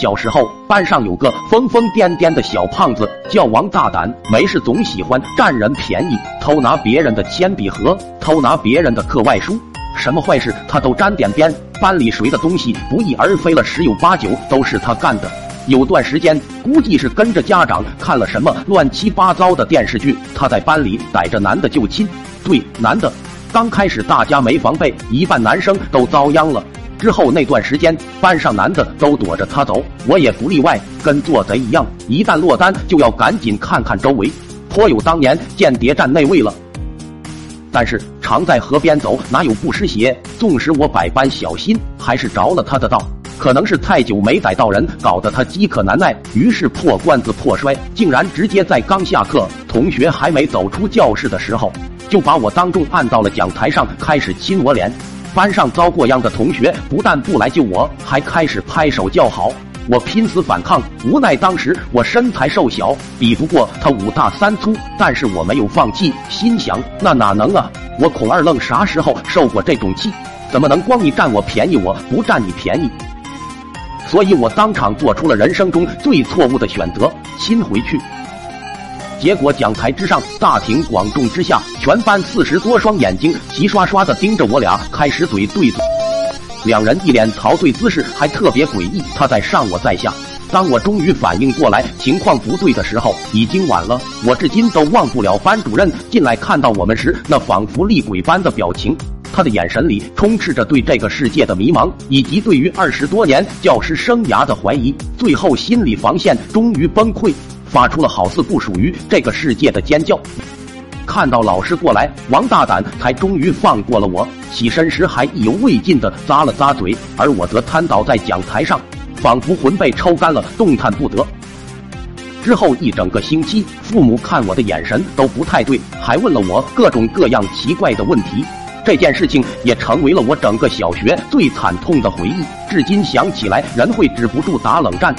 小时候，班上有个疯疯癫癫的小胖子，叫王大胆，没事总喜欢占人便宜，偷拿别人的铅笔盒，偷拿别人的课外书，什么坏事他都沾点边。班里谁的东西不翼而飞了，十有八九都是他干的。有段时间，估计是跟着家长看了什么乱七八糟的电视剧，他在班里逮着男的就亲。对，男的。刚开始大家没防备，一半男生都遭殃了。之后那段时间，班上男的都躲着他走，我也不例外，跟做贼一样。一旦落单，就要赶紧看看周围，颇有当年间谍战那味了。但是常在河边走，哪有不湿鞋？纵使我百般小心，还是着了他的道。可能是太久没逮到人，搞得他饥渴难耐，于是破罐子破摔，竟然直接在刚下课，同学还没走出教室的时候，就把我当众按到了讲台上，开始亲我脸。班上遭过殃的同学不但不来救我，还开始拍手叫好。我拼死反抗，无奈当时我身材瘦小，比不过他五大三粗，但是我没有放弃，心想那哪能啊？我孔二愣啥时候受过这种气？怎么能光你占我便宜，我不占你便宜？所以我当场做出了人生中最错误的选择，亲回去。结果讲台之上，大庭广众之下，全班四十多双眼睛齐刷刷的盯着我俩，开始怼对嘴。两人一脸陶醉姿势，还特别诡异。他在上，我在下。当我终于反应过来情况不对的时候，已经晚了。我至今都忘不了班主任进来看到我们时那仿佛厉鬼般的表情。他的眼神里充斥着对这个世界的迷茫，以及对于二十多年教师生涯的怀疑。最后，心理防线终于崩溃，发出了好似不属于这个世界的尖叫。看到老师过来，王大胆才终于放过了我。起身时还意犹未尽的咂了咂嘴，而我则瘫倒在讲台上，仿佛魂被抽干了，动弹不得。之后一整个星期，父母看我的眼神都不太对，还问了我各种各样奇怪的问题。这件事情也成为了我整个小学最惨痛的回忆，至今想起来人会止不住打冷战。